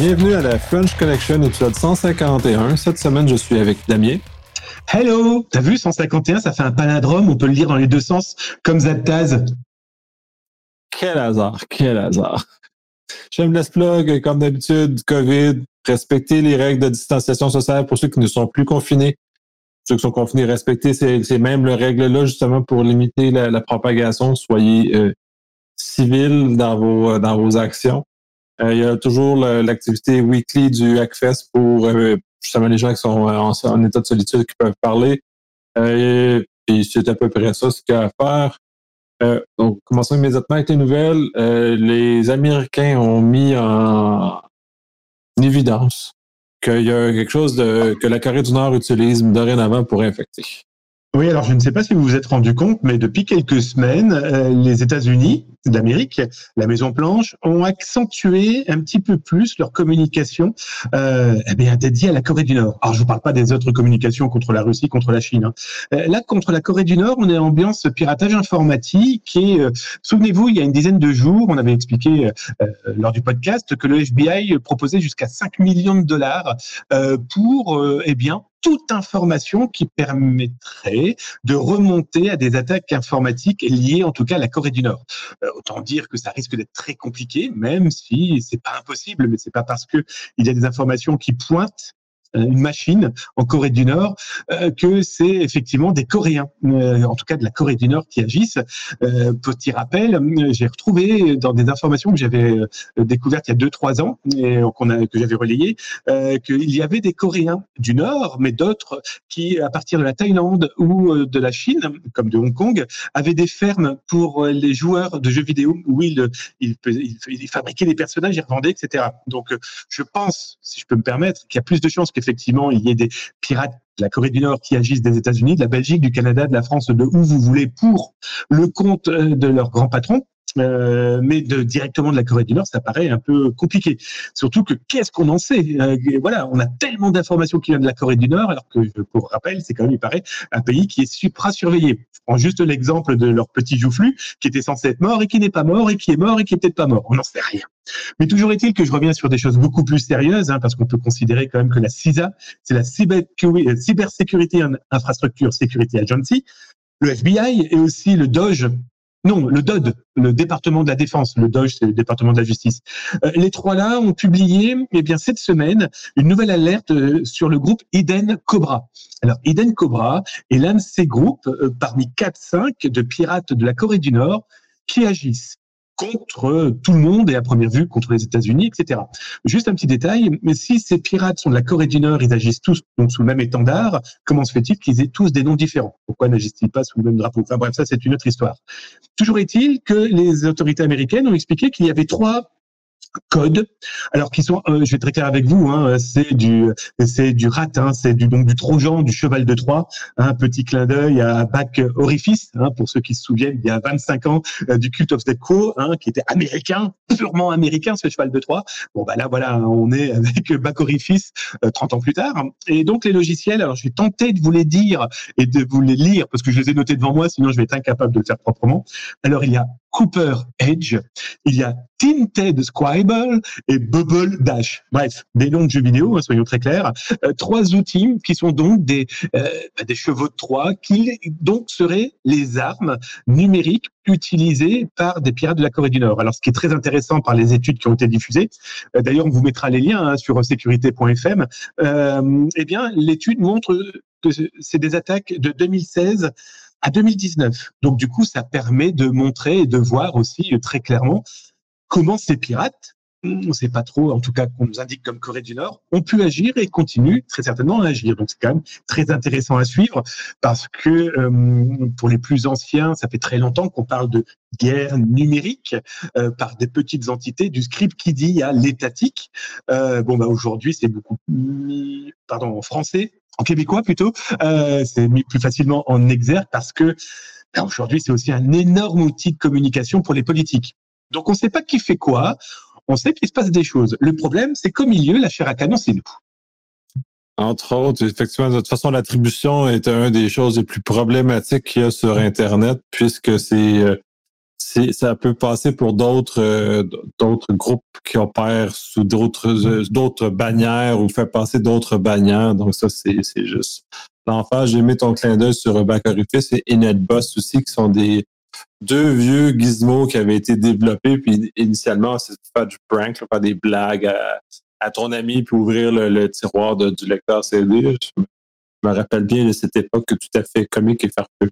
Bienvenue à la French Connection, épisode 151. Cette semaine, je suis avec Damien. Hello! T'as vu, 151, ça fait un palindrome, on peut le lire dans les deux sens, comme Zaptaz. Quel hasard, quel hasard. J'aime le plug, comme d'habitude, COVID, respecter les règles de distanciation sociale pour ceux qui ne sont plus confinés. Ceux qui sont confinés, respecter ces, ces mêmes règles-là, justement, pour limiter la, propagation. Soyez euh, civils dans vos, dans vos actions. Euh, il y a toujours l'activité weekly du Hackfest pour euh, justement les gens qui sont en, état de solitude qui peuvent parler. Euh, et c'est à peu près ça ce qu'il y a à faire. Euh, donc, commençons immédiatement avec les nouvelles. les Américains ont mis en évidence qu'il y a quelque chose que la Corée du Nord utilise dorénavant pour infecter. Oui, alors je ne sais pas si vous vous êtes rendu compte, mais depuis quelques semaines, euh, les États-Unis d'Amérique, la Maison Blanche, ont accentué un petit peu plus leur communication euh, eh bien, dédiée à la Corée du Nord. Alors je ne vous parle pas des autres communications contre la Russie, contre la Chine. Hein. Euh, là, contre la Corée du Nord, on est en ambiance piratage informatique et euh, souvenez-vous, il y a une dizaine de jours, on avait expliqué lors du podcast que le FBI proposait jusqu'à 5 millions de dollars pour eh bien toute information qui permettrait de remonter à des attaques informatiques liées en tout cas à la Corée du Nord. Euh, autant dire que ça risque d'être très compliqué, même si c'est pas impossible, mais c'est pas parce que il y a des informations qui pointent une machine en Corée du Nord, euh, que c'est effectivement des Coréens, euh, en tout cas de la Corée du Nord, qui agissent. petit rappel, j'ai retrouvé dans des informations que j'avais découvertes il y a deux trois ans et qu'on a, que j'avais relayées, qu'il y avait des Coréens du Nord, mais d'autres qui, à partir de la Thaïlande ou de la Chine, comme de Hong Kong, avaient des fermes pour les joueurs de jeux vidéo où ils, ils, ils fabriquaient des personnages, ils revendaient, etc. Donc, je pense, si je peux me permettre, qu'il y a plus de chances que effectivement il y ait des pirates de la Corée du Nord qui agissent des États-Unis, de la Belgique, du Canada, de la France, de où vous voulez, pour le compte euh, de leur grand patron. Euh, mais de, directement de la Corée du Nord, ça paraît un peu compliqué. Surtout que qu'est-ce qu'on en sait? Euh, Voilà, on a tellement d'informations qui viennent de la Corée du Nord, alors que, pour rappel, c'est quand même, il paraît, un pays qui est supra-surveillé. Je prends juste l'exemple de leur petit joufflu, qui était censé être mort et qui n'est pas mort, et qui est mort et qui est peut-être pas mort. On n'en sait rien. Mais toujours est-il que je reviens sur des choses beaucoup plus sérieuses, hein, parce qu'on peut considérer quand même que la CISA, c'est la Cybersécurité Infrastructure Security Agency, le FBI et aussi le DOGE, non, le DOD, le département de la défense. Le DOGE, c'est le département de la justice. Euh, les trois là ont publié, eh bien, cette semaine, une nouvelle alerte euh, sur le groupe Eden Cobra. Alors, Eden Cobra est l'un de ces groupes euh, parmi 4-5 de pirates de la Corée du Nord qui agissent contre tout le monde et à première vue contre les États-Unis, etc. Juste un petit détail, mais si ces pirates sont de la Corée du Nord, ils agissent tous donc sous le même étendard, comment se fait-il qu'ils aient tous des noms différents? Pourquoi n'agissent-ils pas sous le même drapeau? Enfin bref, ça c'est une autre histoire. Toujours est-il que les autorités américaines ont expliqué qu'il y avait trois code. Alors qui sont, euh, je vais être très clair avec vous, hein, c'est du, c'est du rat, hein, c'est du donc du Trojan, du cheval de Troie. Un hein, petit clin d'œil à Bac Orifice, hein, pour ceux qui se souviennent, il y a 25 ans euh, du Cult of the Quo, hein, qui était américain, purement américain, ce cheval de Troie. Bon bah là voilà, on est avec Bac Orifice 30 euh, ans plus tard. Et donc les logiciels, alors je vais tenter de vous les dire et de vous les lire parce que je les ai notés devant moi, sinon je vais être incapable de le faire proprement. Alors il y a Cooper Edge, il y a Tinted Scribble et Bubble Dash. Bref, des noms de jeux vidéo, hein, soyons très clairs. Euh, trois outils qui sont donc des, euh, bah, des chevaux de Troie, qui donc seraient les armes numériques utilisées par des pirates de la Corée du Nord. Alors, ce qui est très intéressant par les études qui ont été diffusées, euh, d'ailleurs, on vous mettra les liens hein, sur sécurité.fm, eh bien, l'étude montre que c'est des attaques de 2016 à 2019. Donc du coup, ça permet de montrer et de voir aussi euh, très clairement comment ces pirates, on ne sait pas trop, en tout cas qu'on nous indique comme Corée du Nord, ont pu agir et continuent très certainement à agir. Donc c'est quand même très intéressant à suivre parce que euh, pour les plus anciens, ça fait très longtemps qu'on parle de guerre numérique euh, par des petites entités, du script qui dit à l'étatique. bon bah aujourd'hui c'est beaucoup, pardon en français, en québécois plutôt, euh, c'est mis plus facilement en exergue parce que ben, aujourd'hui c'est aussi un énorme outil de communication pour les politiques. Donc on ne sait pas qui fait quoi, on sait qu'il se passe des choses. Le problème, c'est qu'au milieu, la chair à canon, c'est nous. Entre autres, effectivement, de toute façon, l'attribution est une des choses les plus problématiques qu'il y a sur Internet, puisque c'est euh, ça peut passer pour d'autres euh, groupes qui opèrent sous d'autres d'autres bannières ou fait passer d'autres bannières. Donc ça, c'est juste l'enfer. J'ai mis ton clin d'œil sur Bacorifis et Inetboss aussi, qui sont des deux vieux gizmos qui avaient été développés. Puis initialement, c'est faire du prank, faire des blagues à, ton ami, puis ouvrir le, tiroir du lecteur CD. Je me rappelle bien de cette époque tout à fait comique et farfelu.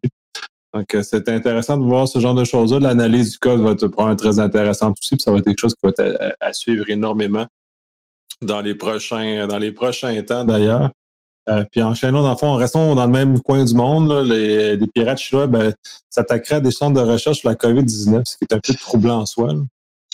Donc, euh, c'est intéressant de voir ce genre de choses-là. L'analyse du code va être probablement très intéressante aussi, puis ça va être quelque chose qui va être à, suivre énormément dans les prochains, dans les prochains temps d'ailleurs. Euh, puis enchaînons, dans le fond, restons dans le même coin du monde. les, pirates chinois ben, s'attaqueraient à des centres de recherche sur la COVID-19, ce qui est un peu troublant en soi.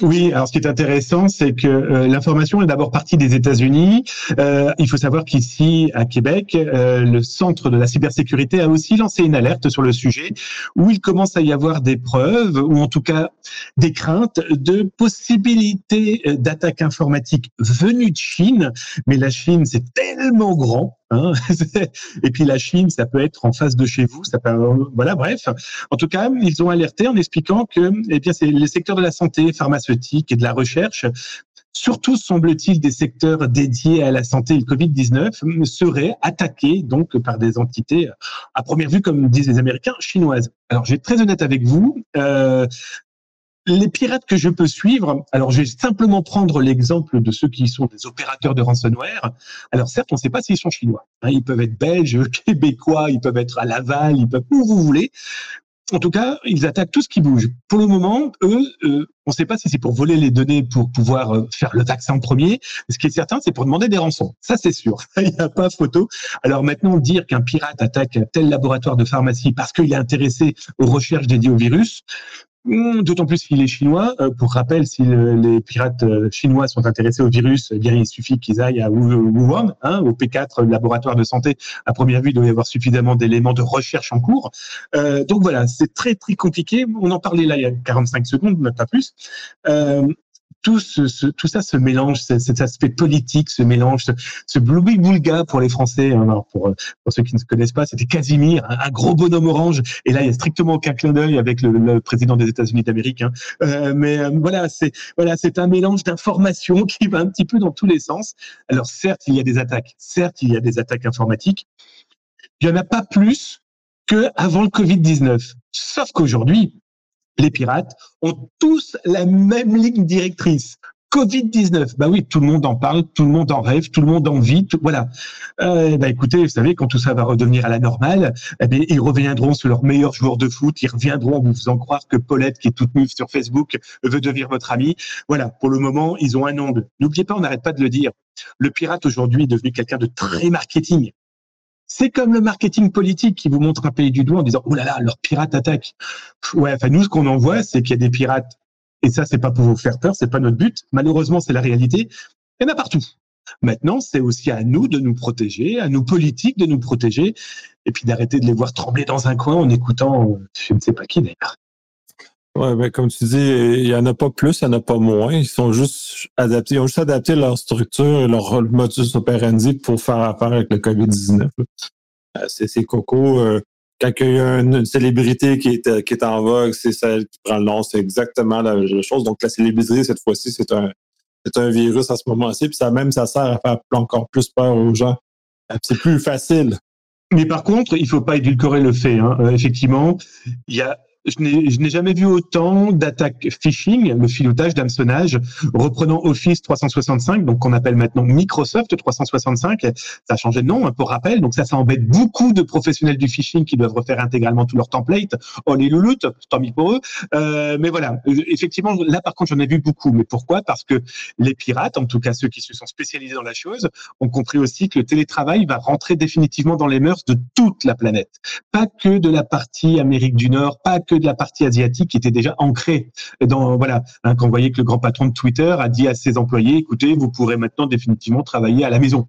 Oui, alors ce qui est intéressant, c'est que euh, l'information est d'abord partie des États-Unis. Euh, il faut savoir qu'ici, à Québec, euh, le Centre de la cybersécurité a aussi lancé une alerte sur le sujet, où il commence à y avoir des preuves, ou en tout cas des craintes de possibilités d'attaques informatiques venues de Chine. Mais la Chine, c'est tellement grand Hein? et puis la Chine, ça peut être en face de chez vous. Ça peut, voilà, bref. En tout cas, ils ont alerté en expliquant que, eh bien, c'est les secteurs de la santé, pharmaceutique et de la recherche surtout semble-t-il des secteurs dédiés à la santé et le Covid-19 seraient attaqués donc par des entités à première vue, comme disent les Américains, chinoises. Alors, je vais être très honnête avec vous. Euh, les pirates que je peux suivre, alors je vais simplement prendre l'exemple de ceux qui sont des opérateurs de ransomware. Alors certes, on ne sait pas s'ils sont chinois. Hein. ils peuvent être belges, québécois, ils peuvent être à Laval, ils peuvent où vous voulez. En tout cas, ils attaquent tout ce qui bouge. Pour le moment, eux, euh, on ne sait pas si c'est pour voler les données pour pouvoir euh, faire le vaccin en premier. Ce qui est certain, c'est pour demander des rançons. Ça, c'est sûr. Il n'y a pas photo. Alors maintenant, dire qu'un pirate attaque tel laboratoire de pharmacie parce qu'il est intéressé aux recherches dédiées au virus, d'autant plus qu'il est chinois. Euh, pour rappel, si les pirates euh, chinois sont intéressés au virus, eh bien il suffit qu'ils aillent à Wuhan, hein, au P4, laboratoire de santé. À première vue, il doit y avoir suffisamment d'éléments de recherche en cours. Euh, donc voilà, c'est très très compliqué. On en parlait là il y a 45 secondes, pas plus. Euh, tout, ce, tout ça se mélange, cet aspect politique se mélange, ce, ce boulga pour les Français. Hein, alors pour, pour, ceux qui ne se connaissent pas, c'était Casimir, un, gros bonhomme orange. Et là, il y a strictement aucun clin d'œil avec le, le, président des États-Unis d'Amérique. Hein. Euh, mais euh, voilà, c'est voilà, un mélange d'informations qui va un petit peu dans tous les sens. Alors certes, il y a des attaques. Certes, il y a des attaques informatiques. Il y en a pas plus que avant le Covid-19. Sauf qu'aujourd'hui, les pirates ont tous la même ligne directrice. Covid-19, bah oui, tout le monde en parle, tout le monde en rêve, tout le monde en vit, voilà. Euh, bah écoutez, vous savez, quand tout ça va redevenir à la normale, eh bien, ils reviendront sur leur meilleur joueur de foot, ils reviendront en vous faisant croire que Paulette, qui est toute nulle sur Facebook, veut devenir votre ami. Voilà, pour le moment, ils ont un ongle. N'oubliez pas, on n'arrête pas de le dire. Le pirate aujourd'hui est devenu quelqu'un de très marketing. C'est comme le marketing politique qui vous montre un pays du doigt en disant oh là là, leurs pirates attaquent. Ouais, enfin nous ce qu'on en voit, c'est qu'il y a des pirates et ça c'est pas pour vous faire peur, c'est pas notre but. Malheureusement, c'est la réalité. Il y en a partout. Maintenant, c'est aussi à nous de nous protéger, à nous politiques de nous protéger, et puis d'arrêter de les voir trembler dans un coin en écoutant je ne sais pas qui d'ailleurs. Ouais, ben, comme tu dis, il n'y en a pas plus, il n'y en a pas moins. Ils sont juste adaptés, ils ont juste adapté leur structure et leur modus operandi pour faire affaire avec le COVID-19. Euh, c'est coco. Euh, quand il y a une célébrité qui est, qui est en vogue, c'est celle qui prend le nom. C'est exactement la, chose. Donc, la célébrité, cette fois-ci, c'est un, c'est un virus à ce moment-ci. Puis ça même, ça sert à faire encore plus peur aux gens. Euh, c'est plus facile. Mais par contre, il faut pas édulcorer le fait. Hein. effectivement, il y a je n'ai jamais vu autant d'attaques phishing, le filoutage, d'hameçonnage, reprenant Office 365, donc qu'on appelle maintenant Microsoft 365. Ça a changé de nom, hein, pour rappel. Donc ça, ça embête beaucoup de professionnels du phishing qui doivent refaire intégralement tous leurs templates. Oh les louloutes, tant mis pour eux. Euh, mais voilà, effectivement, là par contre, j'en ai vu beaucoup. Mais pourquoi? Parce que les pirates, en tout cas ceux qui se sont spécialisés dans la chose, ont compris aussi que le télétravail va rentrer définitivement dans les mœurs de toute la planète. Pas que de la partie Amérique du Nord, pas que de la partie asiatique qui était déjà ancrée dans voilà hein, quand vous voyez que le grand patron de Twitter a dit à ses employés écoutez vous pourrez maintenant définitivement travailler à la maison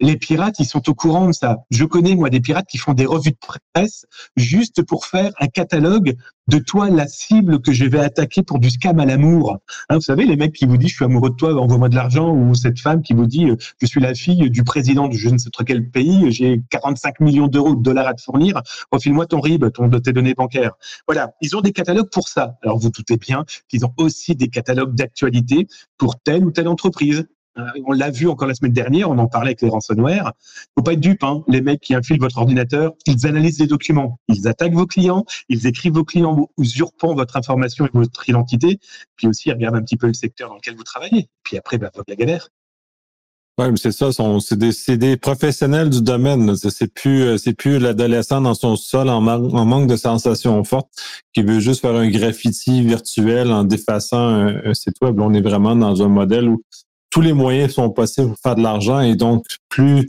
les pirates, ils sont au courant de ça. Je connais, moi, des pirates qui font des revues de presse juste pour faire un catalogue de toi, la cible que je vais attaquer pour du scam à l'amour. Hein, vous savez, les mecs qui vous disent, je suis amoureux de toi, envoie-moi de l'argent, ou cette femme qui vous dit, euh, je suis la fille du président de je ne sais trop quel pays, j'ai 45 millions d'euros de dollars à te fournir, refile-moi ton RIB, ton, tes données bancaires. Voilà. Ils ont des catalogues pour ça. Alors, vous doutez bien qu'ils ont aussi des catalogues d'actualité pour telle ou telle entreprise. Euh, on l'a vu encore la semaine dernière, on en parlait avec les ransomware. Faut pas être dupe, hein. Les mecs qui infilent votre ordinateur, ils analysent les documents, ils attaquent vos clients, ils écrivent vos clients usurpant votre information et votre identité, puis aussi ils regardent un petit peu le secteur dans lequel vous travaillez. Puis après, bah, la galère. Oui, mais c'est ça, c'est des, des, professionnels du domaine. C'est plus, euh, c'est plus l'adolescent dans son sol en, manque de sensations fortes qui veut juste faire un graffiti virtuel en défaçant un site web. On est vraiment dans un modèle où tous les moyens sont possibles pour faire de l'argent et donc plus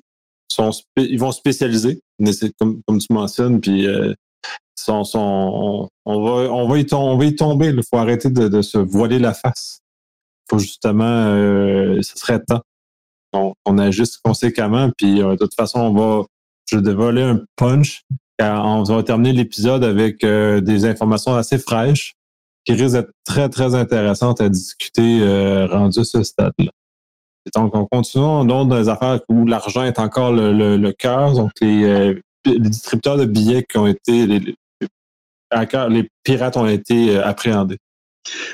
ils vont spécialiser, comme, tu mentionnes, puis euh, on, va, y tomber. Il faut arrêter de, se voiler la face. Il faut justement, euh, ce serait temps. On, agisse conséquemment, puis euh, de toute façon, on va, je vais voler un punch. On va terminer l'épisode avec euh, des informations assez fraîches qui risquent d'être très, très intéressantes à discuter rendu à ce stade-là. Donc, on continue dans des affaires où l'argent est encore le, le, cœur. Donc, les, euh, les, distributeurs de billets qui ont été, les, les pirates ont été euh, appréhendés.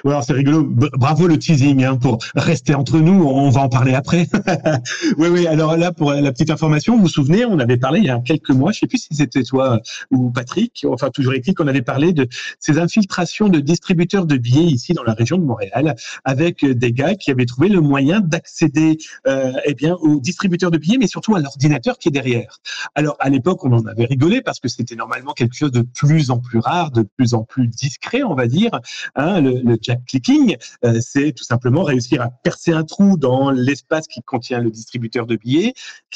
Ouais, c'est rigolo. Bravo le teasing hein, pour rester entre nous. On va en parler après. oui, oui. Alors là, pour la petite information, vous vous souvenez, on avait parlé il y a quelques mois. Je sais plus si c'était toi ou Patrick. Enfin, toujours est qu'on avait parlé de ces infiltrations de distributeurs de billets ici dans la région de Montréal, avec des gars qui avaient trouvé le moyen d'accéder, euh, eh bien, aux distributeurs de billets, mais surtout à l'ordinateur qui est derrière. Alors à l'époque, on en avait rigolé parce que c'était normalement quelque chose de plus en plus rare, de plus en plus discret, on va dire. Hein, le, le jack clicking, euh, c'est tout simplement réussir à percer un trou dans l'espace qui contient le distributeur de billets,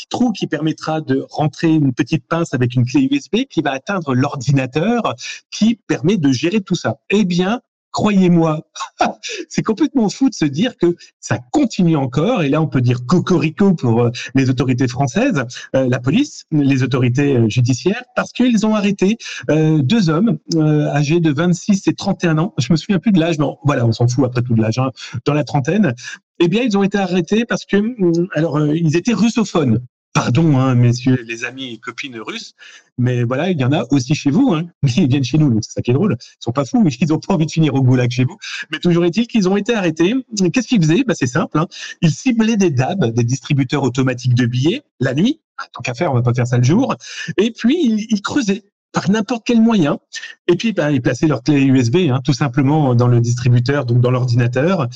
trou qui permettra de rentrer une petite pince avec une clé USB qui va atteindre l'ordinateur qui permet de gérer tout ça. Eh bien, croyez-moi, c'est complètement fou de se dire que ça continue encore. Et là, on peut dire cocorico pour euh, les autorités françaises, euh, la police, les autorités euh, judiciaires, parce qu'ils ont arrêté deux hommes âgés de 26 et 31 ans. Je me souviens plus de l'âge, mais voilà, on s'en fout après tout de l'âge, hein, dans la trentaine. Eh bien, ils ont été arrêtés parce que, hum, alors, ils étaient russophones pardon, hein, messieurs les amis et copines russes, mais voilà, il y en a aussi chez vous. Hein. Ils viennent chez nous, donc c'est ça qui est drôle. Ils sont pas fous, ils ont pas envie de finir au goulag chez vous. Mais toujours est-il qu'ils ont été arrêtés. Qu'est-ce qu'ils faisaient? Bah, C'est simple. Hein. Ils ciblaient des DAB, des distributeurs automatiques de billets, la nuit. Tant qu'à faire, on va pas faire ça le jour. Et puis, ils, creusaient par n'importe quel moyen. Et puis, bah, ils plaçaient leur clé USB, hein, tout simplement dans le distributeur, donc dans l'ordinateur.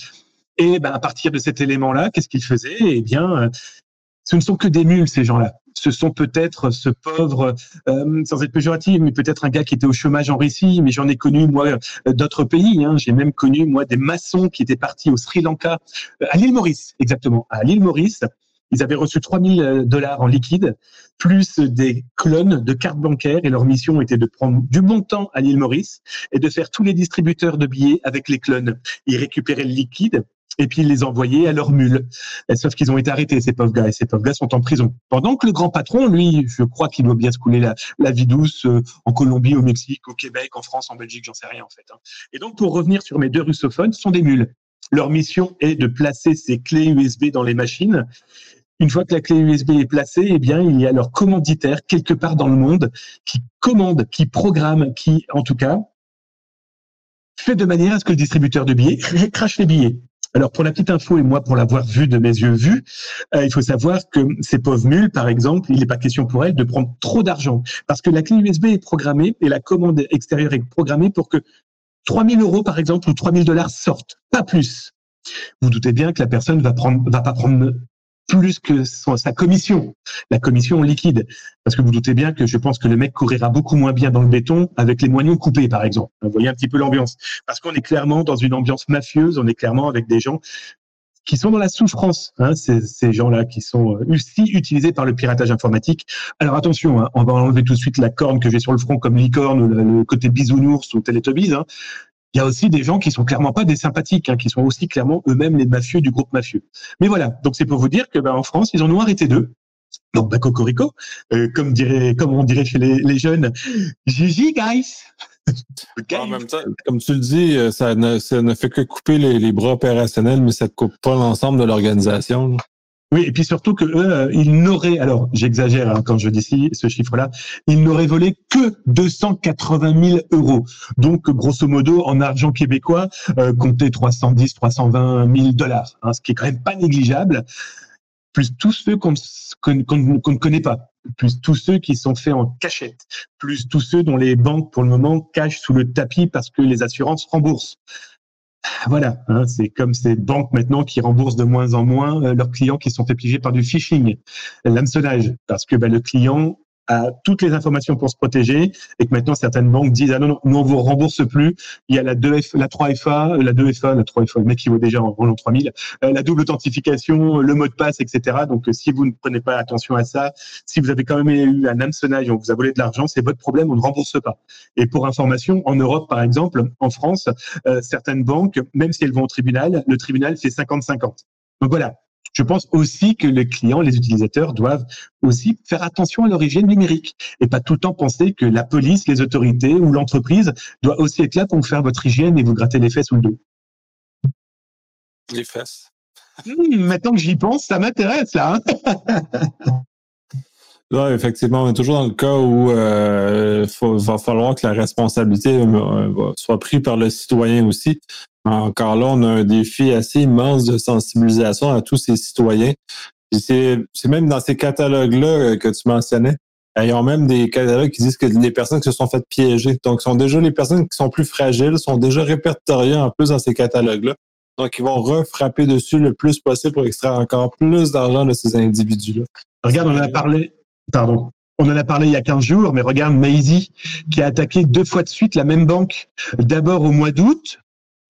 Et ben, à partir de cet élément-là, qu'est-ce qu'ils faisaient? Eh bien, ce ne sont que des mules, ces gens-là. Ce sont peut-être ce pauvre, euh, sans être péjoratif, mais peut-être un gars qui était au chômage en Russie, mais j'en ai connu, moi, euh, d'autres pays. Hein. J'ai même connu, moi, des maçons qui étaient partis au Sri Lanka, euh, à l'île Maurice, exactement, à l'île Maurice. Ils avaient reçu 3000 dollars en liquide, plus des clones de cartes bancaires, et leur mission était de prendre du montant à l'île Maurice et de faire tous les distributeurs de billets avec les clones. Ils récupéraient le liquide, et puis ils les envoyaient à leurs mules. sauf qu'ils ont été arrêtés, ces pauvres gars, et ces pauvres gars sont en prison. Pendant que le grand patron, lui, je crois qu'il doit bien se couler la, vie douce euh, en Colombie, au Mexique, au Québec, en France, en Belgique, j'en sais rien en fait. Hein. Et donc pour revenir sur mes deux russophones, ce sont des mules. Leur mission est de placer ces clés USB dans les machines. Une fois que la clé USB est placée, eh bien, il y a leur commanditaire quelque part dans le monde qui commande, qui programme, qui, en tout cas, fait de manière à ce que le distributeur de billets crache les billets. Alors pour la petite info et moi pour l'avoir vu de mes yeux vus, euh, il faut savoir que ces pauvres mules, par exemple, il n'est pas question pour elles de prendre trop d'argent parce que la clé USB est programmée et la commande extérieure est programmée pour que 3000 euros par exemple ou 3000 dollars sortent, pas plus. Vous doutez bien que la personne va va pas prendre plus que sa commission, la commission liquide. Parce que vous doutez bien que je pense que le mec courira beaucoup moins bien dans le béton avec les moignons coupés, par exemple. Vous voyez un petit peu l'ambiance. Parce qu'on est clairement dans une ambiance mafieuse, on est clairement avec des gens qui sont dans la souffrance, hein, ces, ces gens-là qui sont euh, aussi utilisés par le piratage informatique. Alors attention, hein, on va enlever tout de suite la corne que j'ai sur le front comme licorne, le, le côté bisounours ou Teletubbies. Hein il y a aussi des gens qui sont clairement pas des sympathiques, hein, qui sont aussi clairement eux-mêmes les mafieux du groupe mafieux. Mais voilà, donc c'est pour vous dire que ben, en France, ils en ont arrêté deux. Donc, bah, cocorico, euh, comme dirait, comme on dirait chez les, les jeunes, GG guys. En même temps, comme tu le dis, euh, ça ne, ça ne fait que couper les, les, bras opérationnels, mais ça ne coupe pas l'ensemble de l'organisation. Oui, et puis surtout que eux, ils n'auraient, alors j'exagère hein, quand je dis ce chiffre-là, ils n'auraient volé que 280 000 euros. Donc, grosso modo, en argent québécois, euh, comptez 310, 320 000 dollars, hein, ce qui est quand même pas négligeable plus tous ceux qu'on ne connaît pas, plus tous ceux qui sont faits en cachette, plus tous ceux dont les banques, pour le moment, cachent sous le tapis parce que les assurances remboursent. Voilà, hein, c'est comme ces banques maintenant qui remboursent de moins en moins euh, leurs clients qui sont fait par du phishing, l'hameçonnage, parce que bah, le client à toutes les informations pour se protéger et que maintenant certaines banques disent ah non non nous on vous rembourse plus. Il y a la 2F la 3FA la 2FA la 3FA le mec qui vaut déjà en 3000 euh, la double authentification le mot de passe etc donc euh, si vous ne prenez pas attention à ça si vous avez quand même eu un hameçonnage on vous a volé de l'argent c'est votre problème on ne rembourse pas. Et pour information en Europe par exemple en France euh, certaines banques même si elles vont au tribunal le tribunal fait 50-50 donc voilà, je pense aussi que les clients, les utilisateurs doivent aussi faire attention à leur hygiène numérique et pas tout le temps penser que la police, les autorités ou l'entreprise doit aussi être là pour vous faire votre hygiène et vous gratter les fesses ou le dos. Les fesses. Mmh, maintenant que j'y pense, ça m'intéresse là. Hein. effectivement, on est toujours dans le cas où il euh, va falloir que la responsabilité euh, soit prise par le citoyen aussi. Encore là, on a un défi assez immense de sensibilisation à tous ces citoyens. C'est même dans ces catalogues-là euh, que tu mentionnais. Ils ont même des catalogues qui disent que les personnes qui se sont faites piéger, donc sont déjà les personnes qui sont plus fragiles, sont déjà répertoriées en plus dans ces catalogues-là. Donc, ils vont refrapper dessus le plus possible pour extraire encore plus d'argent de ces individus-là. Regarde, on en a parlé, pardon, on en a parlé il y a 15 jours, mais regarde Maisie qui a attaqué deux fois de suite la même banque. D'abord au mois d'août,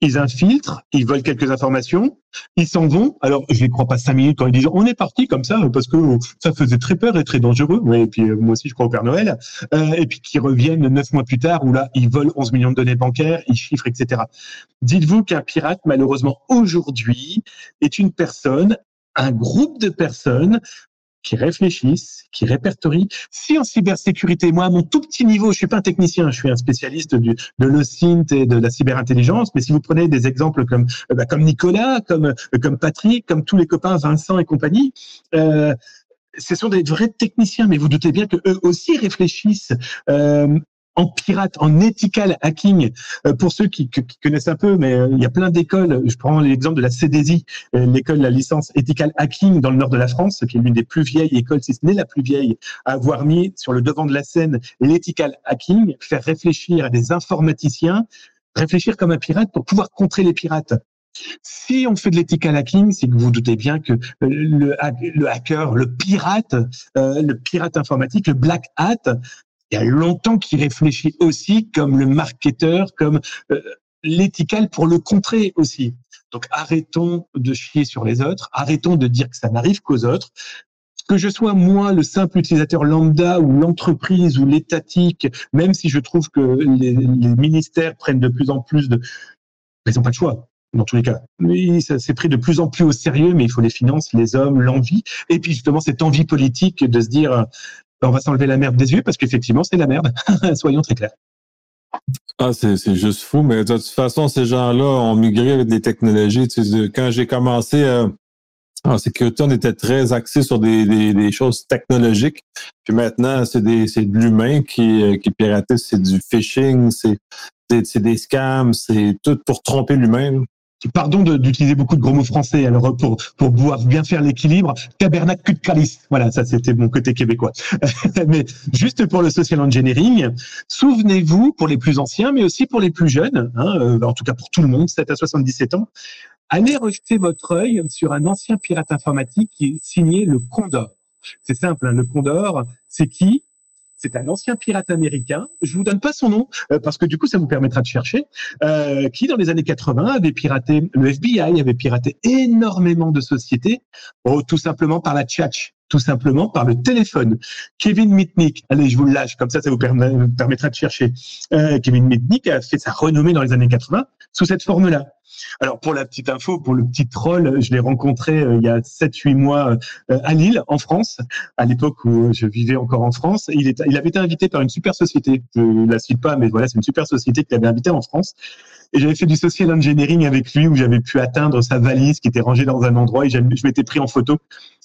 ils infiltrent, ils veulent quelques informations, ils s'en vont. Alors, je les crois pas cinq minutes quand ils disent on est parti comme ça parce que ça faisait très peur et très dangereux. Oui, et puis euh, moi aussi je crois au Père Noël. Euh, et puis qui reviennent neuf mois plus tard où là ils volent 11 millions de données bancaires, ils chiffrent, etc. Dites-vous qu'un pirate malheureusement aujourd'hui est une personne un groupe de personnes qui réfléchissent, qui répertorient. Si en cybersécurité, moi, à mon tout petit niveau, je suis pas un technicien, je suis un spécialiste du, de l'OSINT et de la cyberintelligence, mais si vous prenez des exemples comme, euh, bah, comme Nicolas, comme, euh, comme Patrick, comme tous les copains Vincent et compagnie, euh, ce sont des vrais techniciens, mais vous doutez bien que eux aussi réfléchissent euh, en pirate, en ethical hacking. Euh, pour ceux qui, connaissent un peu, mais euh, il y a plein d'écoles. Je prends l'exemple de la CDSI, euh, l'école de la licence ethical hacking dans le nord de la France, qui est l'une des plus vieilles écoles, si ce n'est la plus vieille, à avoir mis sur le devant de la scène l'ethical hacking, faire réfléchir à des informaticiens, réfléchir comme un pirate pour pouvoir contrer les pirates. Si on fait de l'ethical hacking, c'est que vous, doutez bien que le, le hacker, le pirate, le pirate informatique, le black hat, il y a longtemps qu'il réfléchit aussi comme le marketeur, comme euh, l'éthical pour le contrer aussi. Donc arrêtons de chier sur les autres, arrêtons de dire que ça n'arrive qu'aux autres. Que je sois moi le simple utilisateur lambda ou l'entreprise ou l'étatique, même si je trouve que les, ministères prennent de plus en plus de... Ils n'ont pas de choix dans tous les cas. Mais ça s'est pris de plus en plus au sérieux, mais il faut les finances, les hommes, l'envie, et puis justement cette envie politique de se dire on va s'enlever la merde des yeux parce qu'effectivement, c'est la merde. Soyons très clairs. Ah, c'est juste fou, mais de toute façon, ces gens-là ont migré avec des technologies. quand j'ai commencé euh, en sécurité, on était très axé sur des, des, choses technologiques. Puis maintenant, c'est de l'humain qui, euh, c'est du phishing, c'est des scams, c'est tout pour tromper l'humain. Pardon d'utiliser beaucoup de gros mots français. Alors pour pour pouvoir bien faire l'équilibre, tabernacle de calice. Voilà, ça c'était mon côté québécois. mais juste pour le social engineering, souvenez-vous pour les plus anciens, mais aussi pour les plus jeunes, hein, euh, en tout cas pour tout le monde, 7 à 77 ans, allez rejeter votre œil sur un ancien pirate informatique qui est signé le Condor. C'est simple, hein, le Condor, c'est qui? C'est un ancien pirate américain. Je vous donne pas son nom euh, parce que du coup, ça vous permettra de chercher. Euh, qui, dans les années 80, avait piraté le FBI, avait piraté énormément de sociétés, oh, tout simplement par la tchatch. Tout simplement par le téléphone. Kevin Mitnick, allez, je vous le lâche, comme ça, ça vous permettra de chercher. Euh, Kevin Mitnick a fait sa renommée dans les années 80 sous cette forme-là. Alors pour la petite info, pour le petit troll, je l'ai rencontré euh, il y a 7-8 mois euh, à Lille, en France, à l'époque où je vivais encore en France. Il, est, il avait été invité par une super société, je ne la cite pas, mais voilà, c'est une super société qui l'avait invité en France. Et j'avais fait du social engineering avec lui où j'avais pu atteindre sa valise qui était rangée dans un endroit et je m'étais pris en photo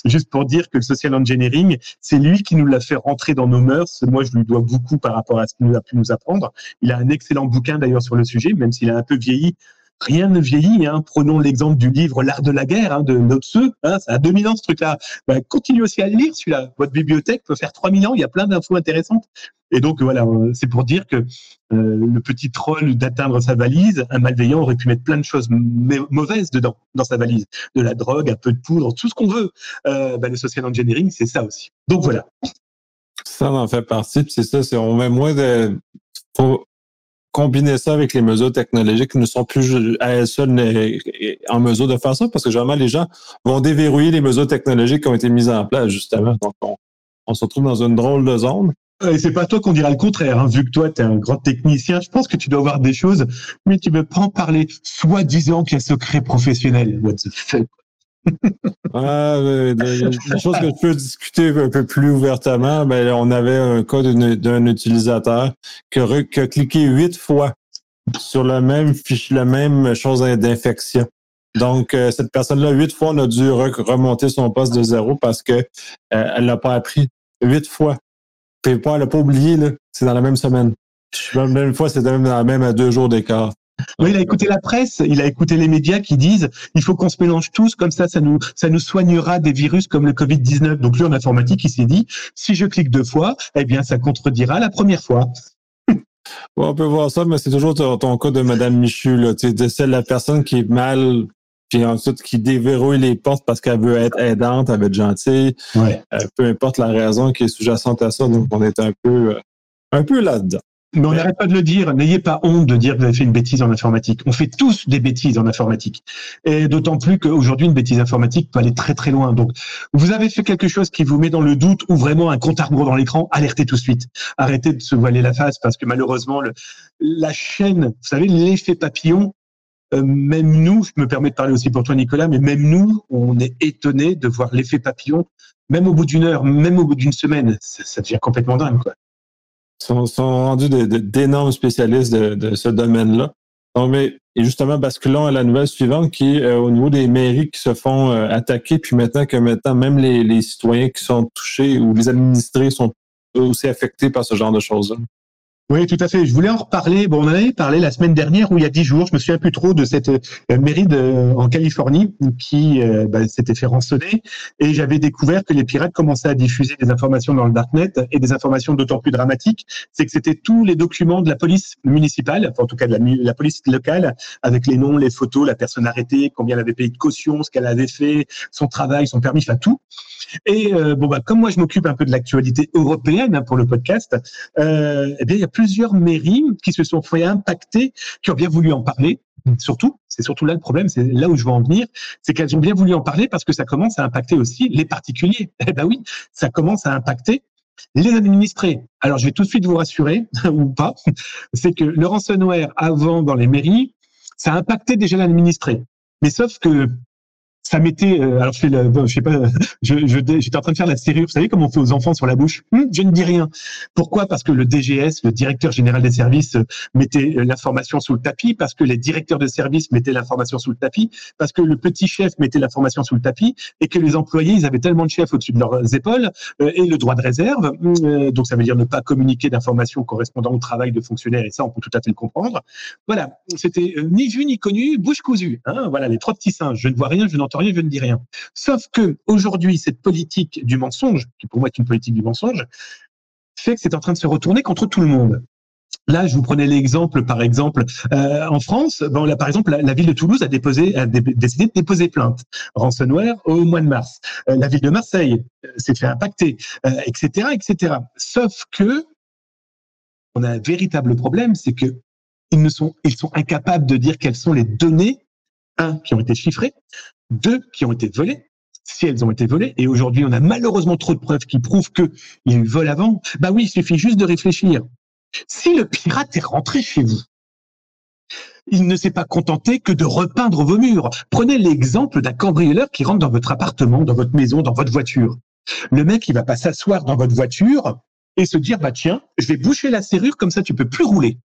juste pour dire que le social engineering, c'est lui qui nous l'a fait rentrer dans nos mœurs. Moi, je lui dois beaucoup par rapport à ce qu'il nous a pu nous apprendre. Il a un excellent bouquin d'ailleurs sur le sujet, même s'il a un peu vieilli rien ne vieillit. Hein. Prenons l'exemple du livre L'art de la guerre hein, de Lao-Tzu. Hein, ça a 2000 ans ce truc-là. Ben, continuez aussi à le lire celui-là. Votre bibliothèque peut faire 3000 ans. Il y a plein d'infos intéressantes. Et donc voilà, euh, c'est pour dire que euh, le petit troll d'atteindre sa valise, un malveillant aurait pu mettre plein de choses mauvaises dedans, dans sa valise, de la drogue, un peu de poudre, tout ce qu'on veut. Euh, ben, le social engineering, c'est ça aussi. Donc voilà. Ça en fait partie, c'est ça, on met moins de combiner ça avec les mesures technologiques qui ne sont plus à elles seules en mesure de faire ça, parce que généralement, les gens vont déverrouiller les mesures technologiques qui ont été mises en place, justement. Donc, on, se retrouve dans une drôle de zone. Et c'est pas toi qu'on dira le contraire, hein. vu que toi, tu es un grand technicien. Je pense que tu dois voir des choses, mais tu pas en parler, soi-disant qu'il y a secret professionnel. What the fuck? Ah, des, choses que je peux discuter un peu plus ouvertement, mais on avait un cas d'un utilisateur qui a, cliqué huit fois sur le même fichier, la même chose d'infection. Donc, euh, cette personne-là, huit fois, on a dû remonter son poste de zéro parce que euh, l'a pas appris. Huit fois. Puis elle l'a pas oublié, là. C'est dans la même semaine. Même fois, c'était même même à deux jours d'écart. Oui, il a écouté la presse, il a écouté les médias qui disent il faut qu'on se mélange tous, comme ça, ça nous, ça nous soignera des virus comme le Covid-19. Donc lui, en informatique, il s'est dit si je clique deux fois, eh bien, ça contredira la première fois. on peut voir ça, mais c'est toujours ton, cas de Madame Michu, là. C'est la personne qui est mal, puis ensuite qui déverrouille les portes parce qu'elle veut être aidante, elle veut être gentille. Ouais. Euh, peu importe la raison qui est sous-jacente à ça, donc on est un peu, euh, un peu là-dedans. Mais on n'arrête pas de le dire. N'ayez pas honte de dire que vous avez fait une bêtise en informatique. On fait tous des bêtises en informatique. Et d'autant plus qu'aujourd'hui, une bêtise informatique peut aller très très loin. Donc, vous avez fait quelque chose qui vous met dans le doute ou vraiment un compte à rebours dans l'écran, alertez tout de suite. Arrêtez de se voiler la face parce que malheureusement, la chaîne, vous savez, l'effet papillon, euh, même nous, je me permets de parler aussi pour toi Nicolas, mais même nous, on est étonné de voir l'effet papillon, même au bout d'une heure, même au bout d'une semaine, ça, ça devient complètement dingue. Quoi sont, sont rendus d'énormes spécialistes de, ce domaine-là. Donc, mais et justement, basculons à la nouvelle suivante qui est euh, au niveau des mairies qui se font euh, attaquer, puis maintenant que maintenant même les, les, citoyens qui sont touchés ou les administrés sont aussi affectés par ce genre de choses-là. Oui, tout à fait. Je voulais en reparler. Bon, on en avait parlé la semaine dernière ou il y a dix jours. Je me souviens plus trop de cette euh, mairie de, en Californie qui euh, bah, s'était fait rançonner et j'avais découvert que les pirates commençaient à diffuser des informations dans le darknet et des informations d'autant plus dramatiques, c'est que c'était tous les documents de la police municipale, enfin, en tout cas de la, la, police locale, avec les noms, les photos, la personne arrêtée, combien elle avait payé de caution, ce qu'elle avait fait, son travail, son permis, enfin tout. Et euh, bon, bah, comme moi je m'occupe un peu de l'actualité européenne hein, pour le podcast, euh, eh bien il y a plusieurs mairies qui se sont fait impacter, qui ont bien voulu en parler. Surtout, c'est surtout là le problème, c'est là où je veux en venir, c'est qu'elles ont bien voulu en parler parce que ça commence à impacter aussi les particuliers. Eh ben oui, ça commence à impacter les administrés. Alors je vais tout de suite vous rassurer ou pas, c'est que le ransomware avant dans les mairies, ça a impacté déjà l'administré. Mais sauf que ça mettait. Euh, alors je fais le, je sais pas. Je, je, j'étais en train de faire la serrure. Vous savez comment on fait aux enfants sur la bouche? Hum, Je ne dis rien. Pourquoi? Parce que le DGS, le directeur général des services, euh, mettait euh, l'information sous le tapis. Parce que les directeurs de services mettaient l'information sous le tapis. Parce que le petit chef mettait l'information sous le tapis et que les employés, ils avaient tellement de chefs au-dessus de leurs épaules et le droit de réserve. Hum, donc ça veut dire ne pas communiquer d'informations correspondant au travail de fonctionnaire. Et ça, on peut tout à fait le comprendre. Voilà. C'était ni vu ni connu, bouche cousue. Hein voilà les trois petits singes. Je ne vois rien, je n'entends je ne dis rien. Sauf que aujourd'hui, cette politique du mensonge, qui pour moi est une politique du mensonge, fait que c'est en train de se retourner contre tout le monde. Là, je vous prenais l'exemple, par exemple, euh, en France, bon, là, par exemple, la, ville de Toulouse a, décidé de déposer plainte ransomware au mois de mars. Euh, la ville de Marseille euh, s'est fait impacter, etc., etc. Sauf que on a un véritable problème, c'est que ils ne sont, ils sont incapables de dire quelles sont les données un qui ont été chiffrés, deux qui ont été volés, si elles ont été volées. Et aujourd'hui, on a malheureusement trop de preuves qui prouvent qu'il y avant. Bah oui, il suffit juste de réfléchir. Si le pirate est rentré chez vous, il ne s'est pas contenté que de repeindre vos murs. Prenez l'exemple d'un cambrioleur qui rentre dans votre appartement, dans votre maison, dans votre voiture. Le mec, il va pas s'asseoir dans votre voiture et se dire, bah tiens, je vais boucher la serrure, comme ça tu peux plus rouler.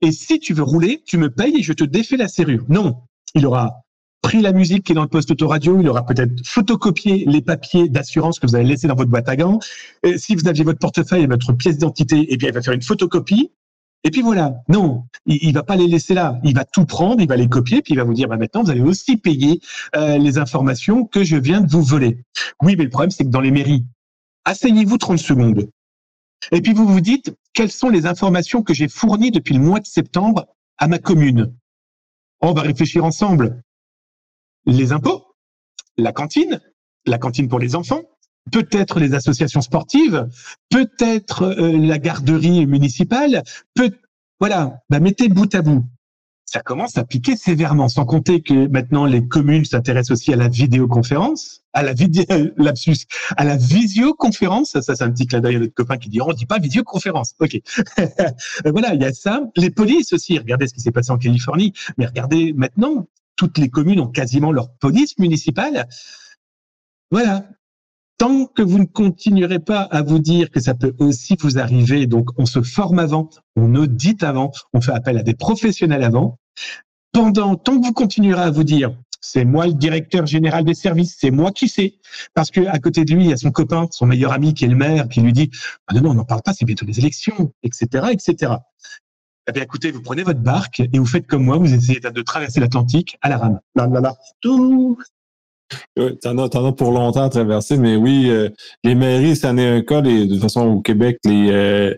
Et si tu veux rouler, tu me payes et je te défais la serrure. Non, il aura pris la musique qui est dans le poste autoradio, il aura peut-être photocopié les papiers d'assurance que vous avez laissés dans votre boîte à gants. Si vous aviez votre portefeuille et votre pièce d'identité, eh bien, il va faire une photocopie. Et puis voilà. Non, il, il va pas les laisser là. Il va tout prendre, il va les copier, puis il va vous dire, bah, maintenant, vous allez aussi payer euh, les informations que je viens de vous voler. Oui, mais le problème, c'est que dans les mairies, asseyez-vous 30 secondes. Et puis vous vous dites, quelles sont les informations que j'ai fournies depuis le mois de septembre à ma commune? On va réfléchir ensemble. Les impôts, la cantine, la cantine pour les enfants, peut-être les associations sportives, peut-être euh, la garderie municipale, peut voilà, bah, mettez bout à bout ça commence à piquer sévèrement, sans compter que maintenant les communes s'intéressent aussi à la vidéoconférence, à la vidéo, lapsus, à la visioconférence. Ça, ça c'est un petit clin d'œil notre copain qui dit, oh, on dit pas visioconférence. Ok. voilà, il y a ça. Les polices aussi. Regardez ce qui s'est passé en Californie. Mais regardez maintenant, toutes les communes ont quasiment leur police municipale. Voilà tant que vous ne continuerez pas à vous dire que ça peut aussi vous arriver, donc on se forme avant, on audite avant, on fait appel à des professionnels avant, pendant, tant que vous continuerez à vous dire, c'est moi le directeur général des services, c'est moi qui sais, parce que à côté de lui, il y a son copain, son meilleur ami qui est le maire, qui lui dit, ah non, non, on n'en parle pas, c'est bientôt les élections, etc., etc. Eh bien, écoutez, vous prenez votre barque et vous faites comme moi, vous essayez de traverser l'Atlantique à la rame. Là, là, là, tout, oui, t'en as, as, pour longtemps à traverser, mais oui, euh, les mairies, ça n'est un cas. de toute façon, au Québec, euh,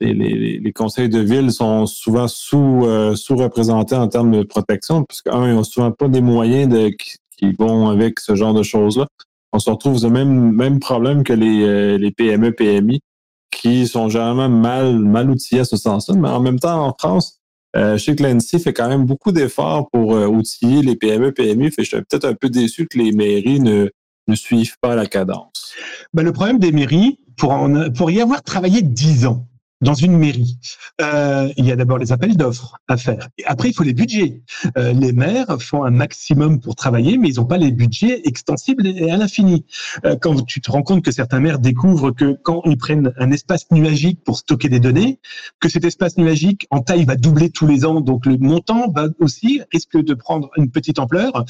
les, les, les, conseils de ville sont souvent sous, euh, sous-représentés en termes de protection, parce qu'un, ils n'ont souvent pas des moyens de, qui, vont avec ce genre de choses-là. On se retrouve au même, même problème que les, les PME, PMI, qui sont généralement mal, mal outillés à ce sens-là. Mais en même temps, en France, euh, je sais que l'ANSI fait quand même beaucoup d'efforts pour euh, outiller les PME, PMI. Fait je suis peut-être un peu déçu que les mairies ne, suivent pas la cadence. Ben, le problème des mairies, pour, pour y avoir travaillé dix ans, dans une mairie, euh, il y a d'abord les appels d'offres à faire. Après, il faut les budgets. Euh, les maires font un maximum pour travailler, mais ils n'ont pas les budgets extensibles et à l'infini. Euh, quand tu te rends compte que certains maires découvrent que quand ils prennent un espace nuagique pour stocker des données, que cet espace nuagique en taille va doubler tous les ans, donc le montant va aussi risque de prendre une petite ampleur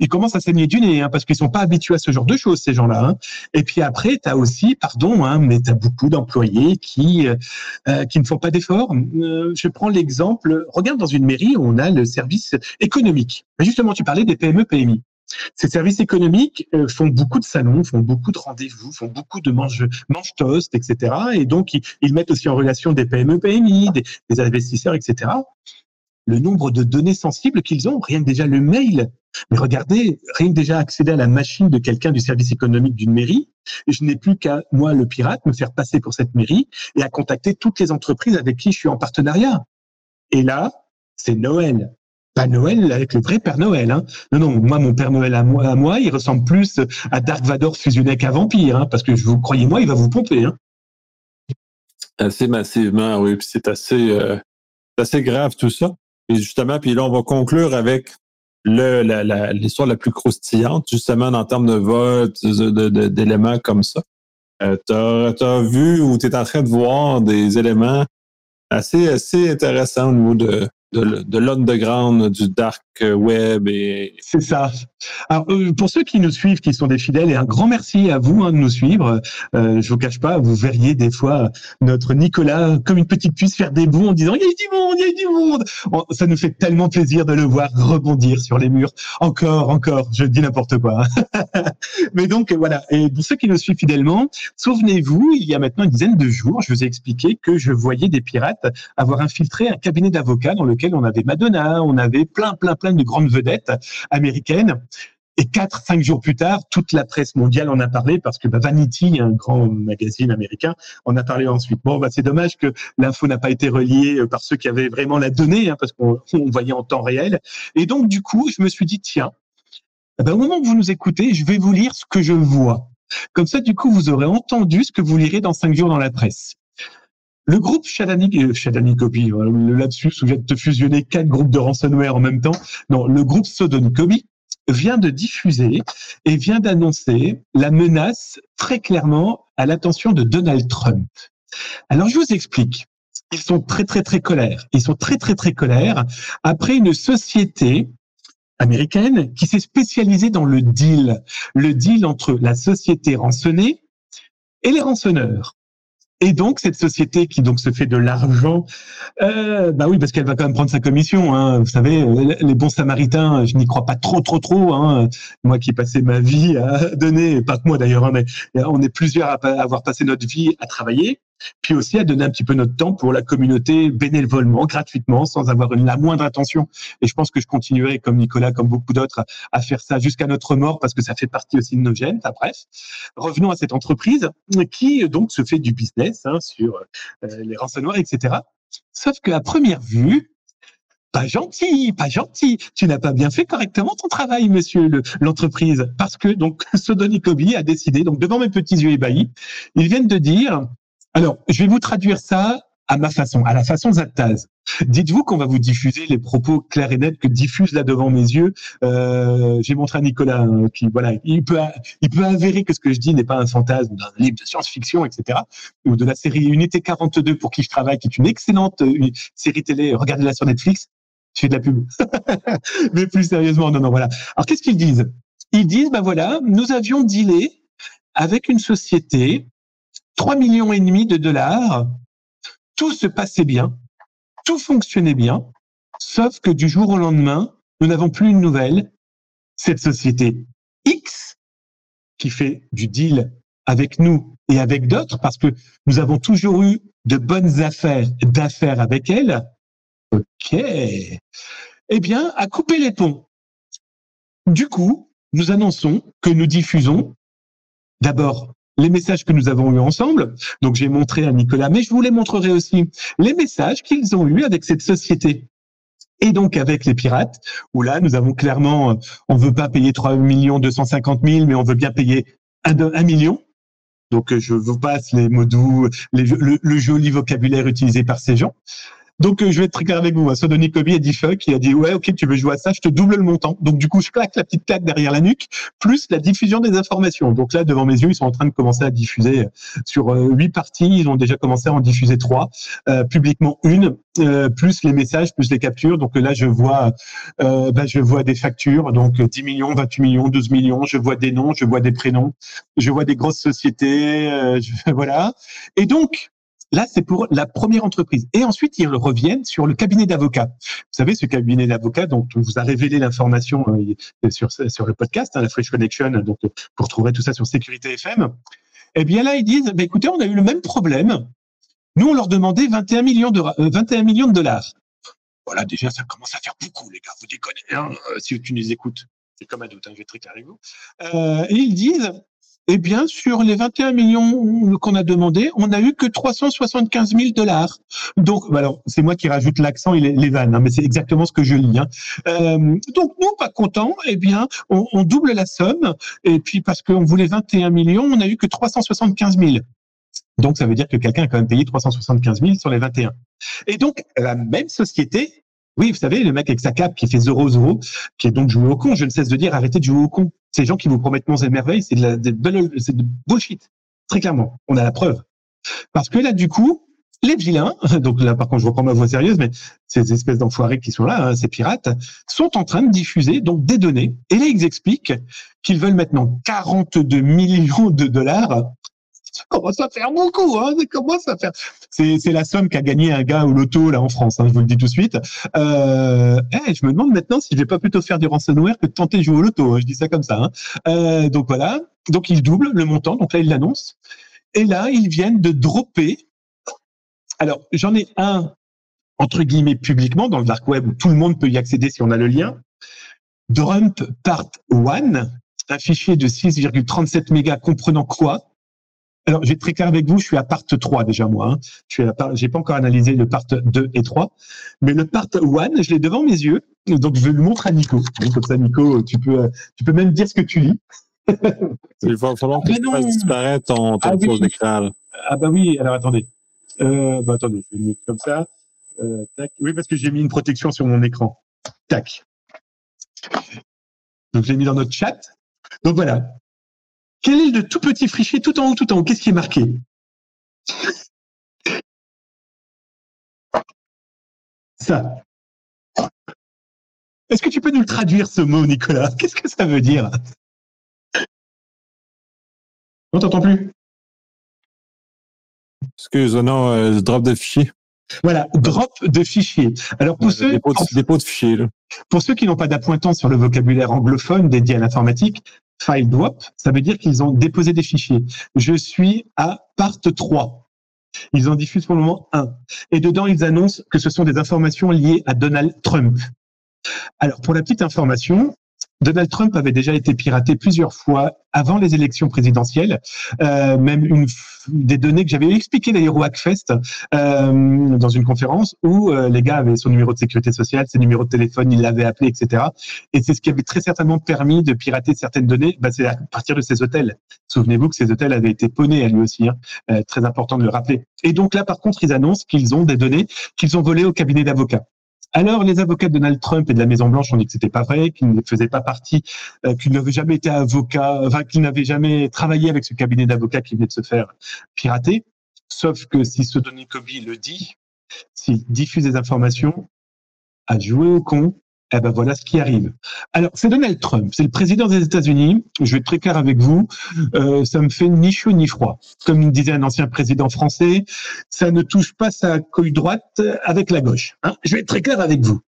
ils commencent à saigner du nez, hein, parce qu'ils sont pas habitués à ce genre de choses, ces gens-là. Hein. Et puis après, tu as aussi, pardon, hein, mais tu as beaucoup d'employés qui euh, euh, qui ne font pas d'efforts. Euh, je prends l'exemple, regarde dans une mairie, on a le service économique. justement, tu parlais des PME, PMI. Ces services économiques font beaucoup de salons, font beaucoup de rendez-vous, font beaucoup de mange, mange toast, etc. Et donc, ils, mettent aussi en relation des PME, PMI, des, des investisseurs, etc le nombre de données sensibles qu'ils ont, rien que déjà le mail mais regardez, rien que déjà accéder à la machine de quelqu'un du service économique d'une mairie, je n'ai plus qu'à, moi, le pirate, me faire passer pour cette mairie et à contacter toutes les entreprises avec qui je suis en partenariat. Et là, c'est Noël. Pas Noël avec le vrai Père Noël. Hein. Non, non, moi, mon Père Noël à moi, à moi il ressemble plus à Dark Vador fusionné un vampire, hein, parce que vous croyez-moi, il va vous pomper. Hein. Assez massivement, oui. C'est assez, euh, assez grave tout ça. Et justement, puis là, on va conclure avec l'histoire la, plus croustillante, justement, en termes de vote, d'éléments comme ça. Euh, tu as, vu ou tu es en train de voir des éléments assez, assez intéressants au niveau de, de, de l'underground, du dark web. et C'est ça. Alors, euh, pour ceux qui nous suivent, qui sont des fidèles, et un grand merci à vous hein, de nous suivre. Euh, je vous cache pas, vous verriez des fois notre Nicolas comme une petite puce faire des bons en disant il y a du monde, il y a du monde. ça nous fait tellement plaisir de le voir rebondir sur les murs. Encore, encore, je dis n'importe quoi. Mais donc voilà. Et pour ceux qui nous suivent fidèlement, souvenez-vous, il y a maintenant une dizaine de jours, je vous ai expliqué que je voyais des pirates avoir infiltré un cabinet d'avocats dans lequel on avait Madonna, on avait plein, plein, plein de grandes vedettes américaines. Et quatre, cinq jours plus tard, toute la presse mondiale en a parlé parce que bah, Vanity, un grand magazine américain, en a parlé ensuite. Bon, bah, c'est dommage que l'info n'a pas été reliée euh, par ceux qui avaient vraiment la donnée, hein, parce qu'on voyait en temps réel. Et donc, du coup, je me suis dit, tiens, eh ben, au moment où vous nous écoutez, je vais vous lire ce que je vois. Comme ça, du coup, vous aurez entendu ce que vous lirez dans cinq jours dans la presse. Le groupe Shadani, euh, Copy, le lapsus où vient de fusionner quatre groupes de ransomware en même temps. Non, le groupe Copy vient de diffuser et vient d'annoncer la menace très clairement à l'attention de Donald Trump. Alors, je vous explique. Ils sont très, très, très colères. Ils sont très, très, très colères après une société américaine qui s'est spécialisée dans le deal, le deal entre la société rançonnée et les rançonneurs. Et donc cette société qui donc se fait de l'argent, euh, bah oui parce qu'elle va quand même prendre sa commission. Hein. Vous savez, les bons samaritains, je n'y crois pas trop trop trop. Hein. Moi qui ai passé ma vie à donner, pas que moi d'ailleurs, hein, mais on est plusieurs à avoir passé notre vie à travailler puis aussi à donner un petit peu notre temps pour la communauté bénévolement, gratuitement, sans avoir une, la moindre attention. Et je pense que je continuerai, comme Nicolas, comme beaucoup d'autres, à faire ça jusqu'à notre mort parce que ça fait partie aussi de nos gènes. Enfin, bref, revenons à cette entreprise qui donc se fait du business hein, sur euh, les renseignements, etc. Sauf qu'à première vue, pas gentil, pas gentil. Tu n'as pas bien fait correctement ton travail, monsieur l'entreprise, parce que donc Sodonicobi a décidé, donc devant mes petits yeux ébahis, ils viennent de dire alors, je vais vous traduire ça à ma façon, à la façon Zaptaz. Dites-vous qu'on va vous diffuser les propos clairs et nets que diffuse là devant mes yeux. Euh, J'ai montré à Nicolas hein, qui, voilà, il peut, il peut avérer que ce que je dis n'est pas un fantasme d'un livre de science-fiction, etc. Ou de la série Unité 42 pour qui je travaille, qui est une excellente euh, série télé. Regardez-la sur Netflix. Je fais de la pub. Mais plus sérieusement, non, non, voilà. Alors qu'est-ce qu'ils disent? Ils disent, ben voilà, nous avions dealé avec une société 3 millions et demi de dollars, tout se passait bien, tout fonctionnait bien, sauf que du jour au lendemain, nous n'avons plus une nouvelle. Cette société X, qui fait du deal avec nous et avec d'autres, parce que nous avons toujours eu de bonnes affaires d'affaires avec elle, ok, eh bien, a coupé les ponts. Du coup, nous annonçons que nous diffusons d'abord les messages que nous avons eus ensemble. Donc j'ai montré à Nicolas, mais je vous les montrerai aussi les messages qu'ils ont eus avec cette société. Et donc avec les pirates, où là nous avons clairement, on veut pas payer 3 millions 250 000, mais on veut bien payer un, million. Donc je vous passe les mots le, joli vocabulaire utilisé par ces gens. Donc, euh, je vais être très clair avec vous. Sodoni Kobe a dit fuck, il a dit ouais, ok, tu veux jouer à ça, je te double le montant. Donc, du coup, je claque la petite claque derrière la nuque, plus la diffusion des informations. Donc là, devant mes yeux, ils sont en train de commencer à diffuser sur euh, huit parties. Ils ont déjà commencé à en diffuser trois, euh, publiquement une, plus les messages, plus les captures. Donc là, je vois, bah, je vois des factures, donc 10 millions, 28 millions, 12 millions. Je vois des noms, je vois des prénoms, je vois des grosses sociétés, voilà. Et donc, Là, c'est pour la première entreprise. Et ensuite, ils reviennent sur le cabinet d'avocats. Vous savez, ce cabinet d'avocats dont on vous a révélé l'information euh, sur, le podcast, hein, la Fresh Connection, donc vous retrouverez tout ça sur Sécurité FM. Eh bien là, ils disent, bah, écoutez, on a eu le même problème. Nous, on leur demandait 21 millions de, 21 euh, millions de dollars. Voilà, déjà, ça commence à faire beaucoup, les gars. Vous déconnez, hein, euh, si tu nous écoutes. C'est comme un doute, hein, je vais très clair avec vous. et ils disent, eh bien, sur les 21 millions qu'on a demandé, on n'a eu que 375 000 dollars. Donc, bah alors, c'est moi qui rajoute l'accent et les, vannes, hein, mais c'est exactement ce que je lis. Hein. Euh, donc, nous, pas contents, eh bien, on, double la somme. Et puis, parce qu'on voulait 21 millions, on n'a eu que 375 000. Donc, ça veut dire que quelqu'un a quand même payé 375 000 sur les 21. Et donc, la même société oui, vous savez, le mec avec sa cape qui fait 0-0, qui est donc joué au con, je ne cesse de dire, arrêtez de jouer au con. Ces gens qui vous promettent monts et merveilles, c'est de, la, de, bullshit. Très clairement. On a la preuve. Parce que là, du coup, les vilains, donc là par contre je reprends ma voix sérieuse, mais ces espèces d'enfoirés qui sont là, hein, ces pirates, sont en train de diffuser donc des données. Et là ils expliquent qu'ils veulent maintenant 42 millions de dollars ça commence à faire beaucoup, hein, ça. C'est, la somme qu'a gagné un gars au loto là en France, hein, je vous le dis tout de suite. Euh, eh, je me demande maintenant si je vais pas plutôt faire du ransomware que de tenter de jouer au loto. Hein, je dis ça comme ça. Hein. Euh, donc voilà, donc ils doublent le montant, donc là ils l'annoncent. Et là ils viennent de dropper. Alors j'en ai un entre guillemets publiquement dans le dark web où tout le monde peut y accéder si on a le lien. Drump Part 1, un fichier de 6,37 mégas comprenant quoi? Alors, je vais être très clair avec vous, je suis à part 3 déjà, moi. Hein. Je n'ai pas encore analysé le part 2 et 3. Mais le part 1, je l'ai devant mes yeux. Donc, je vais le montrer à Nico. comme ça, Nico, tu peux, tu peux même dire ce que tu lis. Il va falloir que ah, tu fasses disparaître ton, ton ah, oui. d'écran. Ah bah oui, alors attendez. Euh, bah attendez, je vais le mettre comme ça. Euh, tac. Oui, parce que j'ai mis une protection sur mon écran. Tac. Donc, je l'ai mis dans notre chat. Donc voilà. Quel est le tout petit fichier tout en haut, tout en haut? Qu'est-ce qui est marqué? Ça. Est-ce que tu peux nous le traduire ce mot, Nicolas? Qu'est-ce que ça veut dire? On t'entend plus? Excuse, non, euh, drop de fichier. Voilà, drop de fichier. Alors pour ceux, dépôt de, fichiers. Pour ceux qui n'ont pas d'appointant sur le vocabulaire anglophone dédié à l'informatique, file drop, ça veut dire qu'ils ont déposé des fichiers. Je suis à part 3. Ils en diffusent pour le moment un. Et dedans, ils annoncent que ce sont des informations liées à Donald Trump. Alors, pour la petite information, Donald Trump avait déjà été piraté plusieurs fois avant les élections présidentielles, euh, même des données que j'avais expliquées d'ailleurs au Hackfest euh, dans une conférence où euh, les gars avaient son numéro de sécurité sociale, ses numéros de téléphone, ils l'avaient appelé, etc. Et c'est ce qui avait très certainement permis de pirater certaines données. Bah, c'est à partir de ces hôtels. Souvenez-vous que ces hôtels avaient été ponés à lui aussi, hein, très important de le rappeler. Et donc là, par contre, ils annoncent qu'ils ont des données qu'ils ont volées au cabinet d'avocats. Alors, les avocats de Donald Trump et de la Maison Blanche ont dit que c'était pas vrai, qu'ils ne faisaient pas partie, euh, qu'ils n'avaient jamais été avocats, enfin qu'ils n'avaient jamais travaillé avec ce cabinet d'avocats qui venait de se faire pirater. Sauf que si ce Donny Kobe le dit, s'il diffuse des informations, à jouer au con, eh ben voilà ce qui arrive. Alors, c'est Donald Trump, c'est le président des États-Unis. Je vais être très clair avec vous, euh, ça me fait ni chaud ni froid. Comme disait un ancien président français, ça ne touche pas sa couille droite avec la gauche. Hein. Je vais être très clair avec vous.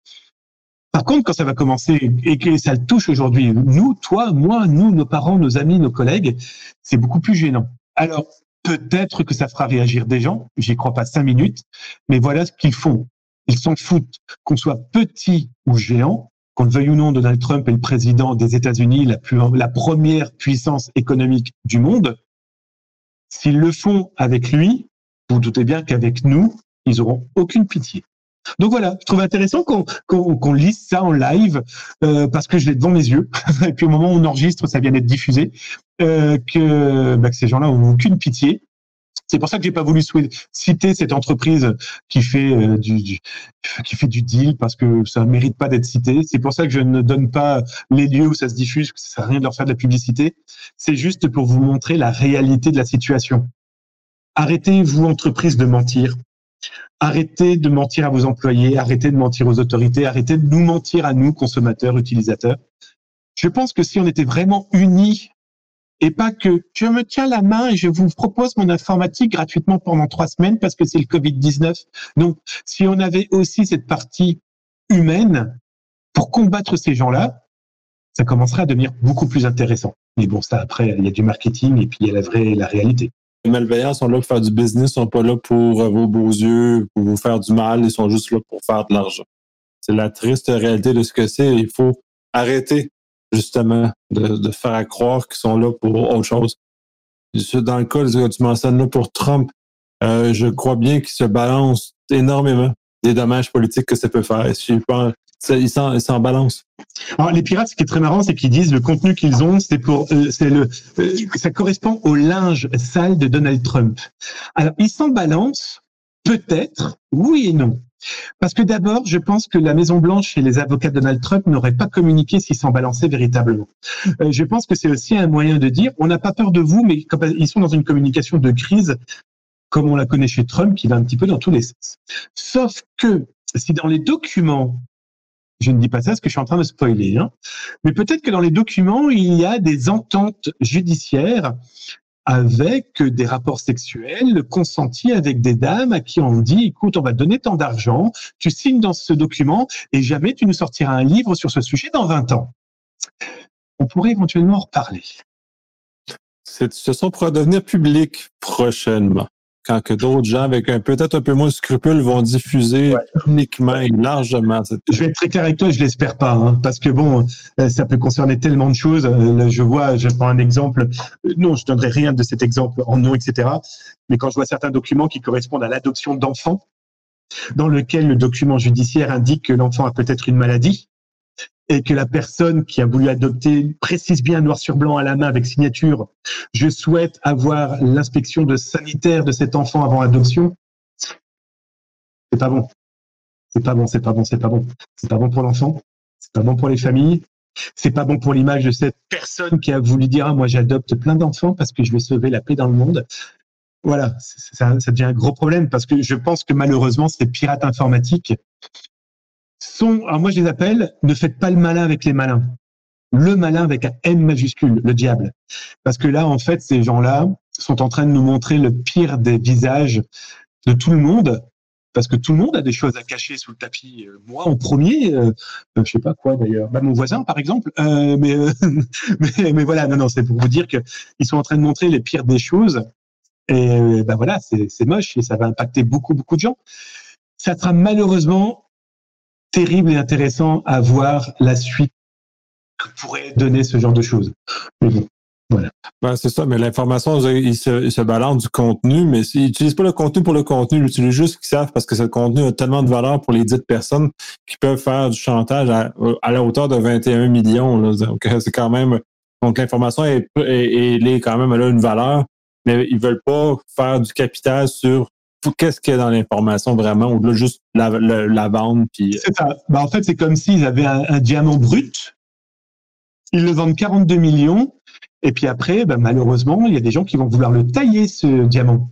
Par contre, quand ça va commencer et que ça le touche aujourd'hui, nous, toi, moi, nous, nos parents, nos amis, nos collègues, c'est beaucoup plus gênant. Alors, peut-être que ça fera réagir des gens, j'y crois pas cinq minutes, mais voilà ce qu'ils font. Ils s'en foutent qu'on soit petit ou géant, qu'on le veuille ou non, Donald Trump est le président des États-Unis, la, la première puissance économique du monde. S'ils le font avec lui, vous, doutez bien qu'avec nous, ils auront aucune pitié. Donc voilà, je trouve intéressant qu'on lise ça en live euh, parce que je l'ai devant mes yeux et puis au moment où on enregistre, ça vient d'être diffusé, euh, que, bah, que ces gens-là ont aucune pitié c'est pour ça que j'ai pas voulu citer cette entreprise qui fait euh, du, qui fait du deal parce que ça mérite pas d'être cité. C'est pour ça que je ne donne pas les lieux où ça se diffuse, ça sert à rien de leur faire de la publicité. C'est juste pour vous montrer la réalité de la situation. Arrêtez, vous, entreprise, de mentir. Arrêtez de mentir à vos employés, arrêtez de mentir aux autorités, arrêtez de nous mentir à nous, consommateurs, utilisateurs. Je pense que si on était vraiment unis et pas que je me tiens la main et je vous propose mon informatique gratuitement pendant trois semaines parce que c'est le Covid-19. Donc, si on avait aussi cette partie humaine pour combattre ces gens-là, ça commencerait à devenir beaucoup plus intéressant. Mais bon, ça, après, il y a du marketing et puis il y a la vraie, la réalité. Les malveillants sont là pour faire du business, ils sont pas là pour euh, vos beaux yeux, pour vous faire du mal, ils sont juste là pour faire de l'argent. C'est la triste réalité de ce que c'est. Il faut arrêter justement, de, faire croire qu'ils sont là pour autre chose. Dans le cas que tu mentionnes là pour Trump, euh, je crois bien qu'il se balance énormément des dommages politiques que ça peut faire. Je ils s'en balancent. Alors, les pirates, ce qui est très marrant, c'est qu'ils disent le contenu qu'ils ont, c'est pour, euh, c'est le, euh, ça correspond au linge sale de Donald Trump. Alors, ils s'en balancent, peut-être, oui et non. Parce que d'abord, je pense que la Maison Blanche et les avocats de Donald Trump n'auraient pas communiqué s'ils s'en balançaient véritablement. Euh, je pense que c'est aussi un moyen de dire, on n'a pas peur de vous, mais ils sont dans une communication de crise, comme on la connaît chez Trump, qui va un petit peu dans tous les sens. Sauf que si dans les documents je ne dis pas ça parce que je suis en train de spoiler, hein. mais peut-être que dans les documents, il y a des ententes judiciaires avec des rapports sexuels consentis avec des dames à qui on dit, écoute, on va te donner tant d'argent, tu signes dans ce document et jamais tu nous sortiras un livre sur ce sujet dans 20 ans. On pourrait éventuellement en reparler. Ce sont pour devenir public prochainement. Quand que d'autres gens avec un peut-être un peu moins de scrupules vont diffuser uniquement et largement. Je vais être très clair avec toi, je l'espère pas, hein, parce que bon, euh, ça peut concerner tellement de choses. Euh, je vois, je prends un exemple. Euh, non, je donnerai rien de cet exemple en nom, etc. Mais quand je vois certains documents qui correspondent à l'adoption d'enfants, dans lequel le document judiciaire indique que l'enfant a peut-être une maladie, et que la personne qui a voulu adopter précise bien noir sur blanc à la main avec signature, je souhaite avoir l'inspection de sanitaire de cet enfant avant adoption, c'est pas bon. C'est pas bon, c'est pas bon, c'est pas bon. C'est pas bon pour l'enfant, c'est pas bon pour les familles, c'est pas bon pour l'image de cette personne qui a voulu dire ah, moi j'adopte plein d'enfants parce que je vais sauver la paix dans le monde. Voilà, ça, ça devient un gros problème parce que je pense que malheureusement ces pirates informatiques sont, alors moi je les appelle, ne faites pas le malin avec les malins. Le malin avec un M majuscule, le diable. Parce que là, en fait, ces gens-là sont en train de nous montrer le pire des visages de tout le monde, parce que tout le monde a des choses à cacher sous le tapis. Euh, moi, en premier, euh, euh, je sais pas quoi d'ailleurs, bah, mon voisin par exemple. Euh, mais, mais, mais voilà, non, non, c'est pour vous dire que ils sont en train de montrer les pires des choses. Et ben voilà, c'est moche et ça va impacter beaucoup, beaucoup de gens. Ça sera malheureusement terrible et intéressant à voir la suite que pourrait donner ce genre de choses. Voilà. Ben, c'est ça, mais l'information, ils se, se balance du contenu, mais ils n'utilisent pas le contenu pour le contenu, ils utilisent juste ce qu'ils savent parce que ce contenu a tellement de valeur pour les dites personnes qui peuvent faire du chantage à, la hauteur de 21 millions. Donc, c'est quand même. Donc, l'information est, est, quand même elle a une valeur, mais ils veulent pas faire du capital sur qu'est-ce qu'il y a dans l'information vraiment, ou juste la, vente. Puis... C'est ça. Ben, en fait, c'est comme s'ils avaient un, diamant brut. Ils le vendent 42 millions. Et puis après, ben, malheureusement, il y a des gens qui vont vouloir le tailler, ce diamant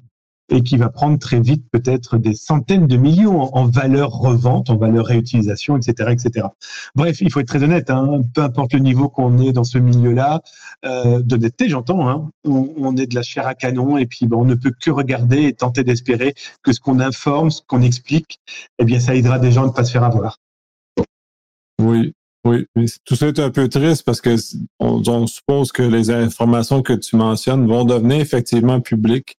et qui va prendre très vite peut-être des centaines de millions en, valeur revente, en valeur réutilisation, etc., etc. Bref, il faut être très honnête. Hein, peu importe le niveau qu'on est dans ce milieu-là, euh, d'honnêteté, j'entends. Hein, on, est de la chair à canon et puis ben, on ne peut que regarder et tenter d'espérer que ce qu'on informe, ce qu'on explique, eh bien, ça aidera des gens à ne pas se faire avoir. Oui, oui, tout ça est un peu triste parce que on, suppose que les informations que tu mentionnes vont devenir effectivement publiques.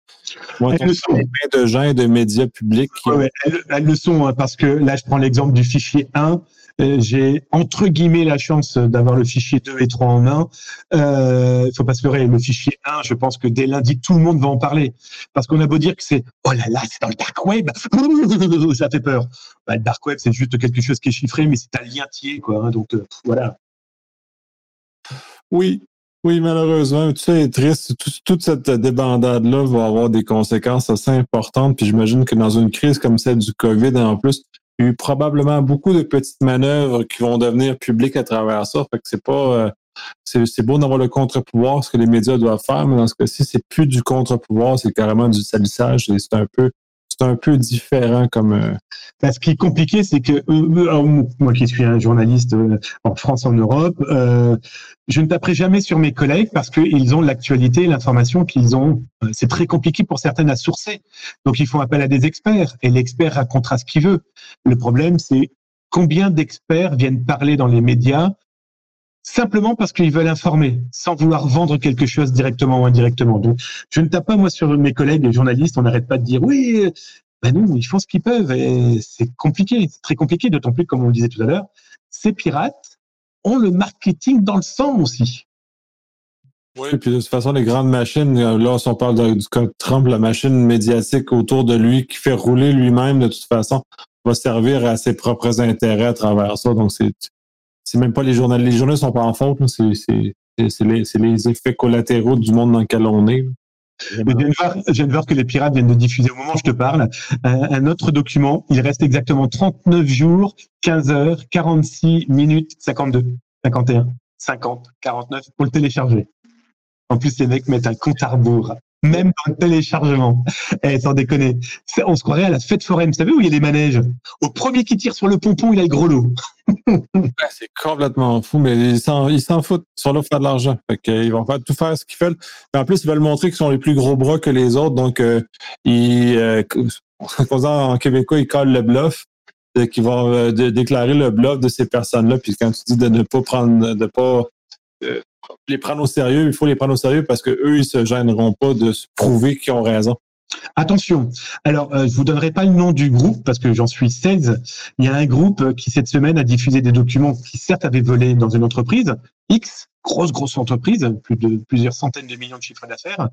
Moi, elles le sont. de gens et de médias publics. elles, le sont, hein, parce que là, je prends l'exemple du fichier 1. Euh, j'ai entre guillemets la chance d'avoir le fichier 2 et 3 en main. Il euh, faut pas se leurrer, le fichier 1, je pense que dès lundi, tout le monde va en parler. Parce qu'on a beau dire que c'est « Oh là là, c'est dans le dark web !» Ça fait peur. Bah, le dark web, c'est juste quelque chose qui est chiffré, mais c'est un lien tiers, quoi. Hein, donc, euh, voilà. Oui, oui, malheureusement, tout ça est triste. toute cette débandade-là va avoir des conséquences assez importantes. Puis j'imagine que dans une crise comme celle du COVID, en plus, il y a eu probablement beaucoup de petites manœuvres qui vont devenir publiques à travers ça. Fait que c'est pas. Euh, c'est beau d'avoir le contre-pouvoir, ce que les médias doivent faire, mais dans ce cas-ci, c'est plus du contre-pouvoir, c'est carrément du salissage. C'est un peu c'est un peu différent comme. Euh... Ce qui est compliqué, c'est que euh, euh, moi qui suis un journaliste euh, en France, en Europe, je ne taperai jamais sur mes collègues parce qu'ils ont l'actualité, l'information qu'ils ont. C'est très compliqué pour certaines à sourcer. Donc ils font appel à des experts et l'expert racontera ce qu'il veut. Le problème, c'est combien d'experts viennent parler dans les médias simplement parce qu'ils veulent informer, sans vouloir vendre quelque chose directement ou indirectement. Donc, je ne tape pas moi sur mes collègues journalistes, on n'arrête pas de dire oui, ben non, ils font ce qu'ils peuvent et c'est compliqué, c'est très compliqué, d'autant plus comme on le disait tout à l'heure, ces pirates ont le marketing dans le sang aussi. Oui, et puis de toute façon, les grandes machines, là, si on parle de, du Trump, la machine médiatique autour de lui qui fait rouler lui-même, de toute façon, va servir à ses propres intérêts à travers ça. Donc, c'est c'est même pas les journalistes. Les journalistes sont pas en faute. C'est les, effets collatéraux du monde dans lequel on est. je, viens de voir, que les pirates viennent de diffuser au moment où je te parle un, autre document. Il reste exactement 39 jours, 15 heures, 46 minutes, 52, 51, 50, 49 pour le télécharger. En plus, les mecs mettent un compte à rebours même dans le téléchargement. Eh, sans déconner. On se croirait à la fête foraine. Vous savez où il y a les manèges? Au premier qui tire sur le pompon, il a le gros lot. c'est complètement fou, mais ils s'en foutent. Pour faire de l'argent. ils vont faire, tout faire ce qu'ils veulent. en plus, ils veulent montrer qu'ils sont les plus gros bras que les autres. Donc, euh, ils, euh, en québécois, ils collent le bluff qui vont euh, déclarer le bluff de ces personnes-là. Puis quand tu dis de ne pas prendre, de pas euh, les prendre au sérieux, il faut les prendre au sérieux parce que eux, ils se gêneront pas de se prouver qu'ils ont raison. Attention. Alors, euh, je vous donnerai pas le nom du groupe parce que j'en suis 16. Il y a un groupe euh, qui cette semaine a diffusé des documents qui certes avaient volé dans une entreprise X, grosse grosse entreprise, plus de plusieurs centaines de millions de chiffres d'affaires,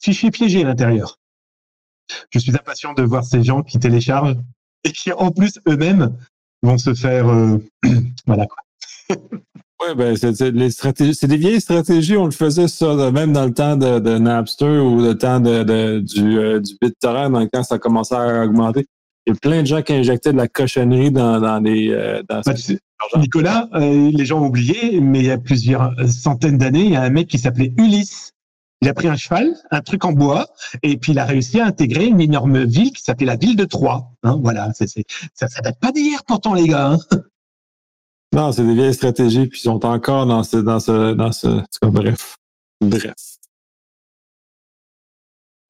fichiers piégés à l'intérieur. Je suis impatient de voir ces gens qui téléchargent et qui en plus eux-mêmes vont se faire euh, voilà quoi. Oui, ben, c'est les stratégies, c'est des vieilles stratégies. On le faisait ça même dans le temps de, de Napster ou le temps de, de du, euh, du BitTorrent, dans quand ça commençait à augmenter. Il y a plein de gens qui injectaient de la cochonnerie dans, dans les. Euh, dans bah, Nicolas, euh, les gens ont oublié, mais il y a plusieurs centaines d'années, il y a un mec qui s'appelait Ulysse. Il a pris un cheval, un truc en bois, et puis il a réussi à intégrer une énorme ville qui s'appelait la ville de Troyes. Hein, voilà, c'est, ça, ça date pas d'hier pourtant, les gars. Hein. Non, c'est des vieilles stratégies, puis ils sont encore dans ce, dans ce, dans ce, bref, bref.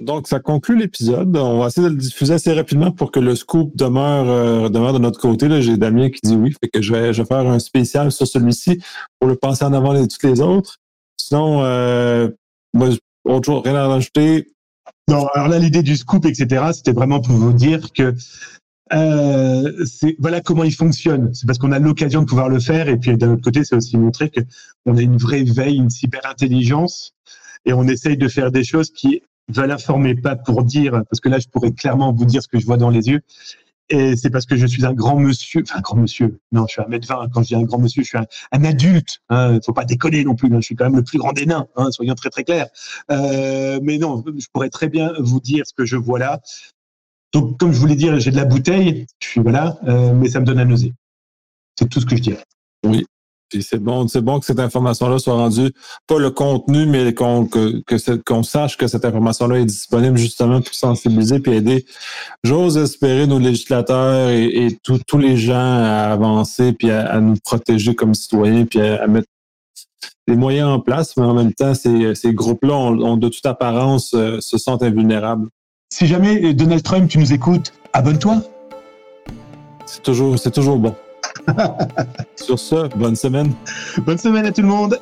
Donc, ça conclut l'épisode. On va essayer de le diffuser assez rapidement pour que le scoop demeure, euh, demeure de notre côté. Là, j'ai Damien qui dit oui, fait que je vais, je vais faire un spécial sur celui-ci pour le passer en avant de toutes les autres. Sinon, euh, moi, autre chose, rien à rajouter? Non, alors là, l'idée du scoop, etc., c'était vraiment pour vous dire que euh, voilà comment il fonctionne. C'est parce qu'on a l'occasion de pouvoir le faire. Et puis d'un autre côté, c'est aussi montrer que on a une vraie veille, une cyber intelligence, et on essaye de faire des choses qui veulent informer, pas pour dire, parce que là, je pourrais clairement vous dire ce que je vois dans les yeux. Et c'est parce que je suis un grand monsieur, enfin un grand monsieur. Non, je suis un mètre vingt. Quand je dis un grand monsieur, je suis un, adulte. Hein, faut pas déconner non plus. Hein. je suis quand même le plus grand des nains. Hein, soyons très très clairs. Euh, mais non, je pourrais très bien vous dire ce que je vois là. Donc, comme je voulais dire, j'ai de la bouteille, je suis voilà, euh, mais ça me donne à nauser. C'est tout ce que je dirais. Oui. c'est bon, c'est bon que cette information-là soit rendue, pas le contenu, mais qu'on sache que cette information-là est disponible justement pour sensibiliser et aider. J'ose espérer nos législateurs et, tous les gens à avancer puis à, nous protéger comme citoyens puis à, mettre des moyens en place, mais en même temps, ces, ces groupes-là ont, de toute apparence euh, se sentent invulnérables. Si jamais euh, Donald Trump, tu nous écoutes, abonne-toi. C'est toujours, c'est toujours bon. Sur ce, bonne semaine. Bonne semaine à tout le monde.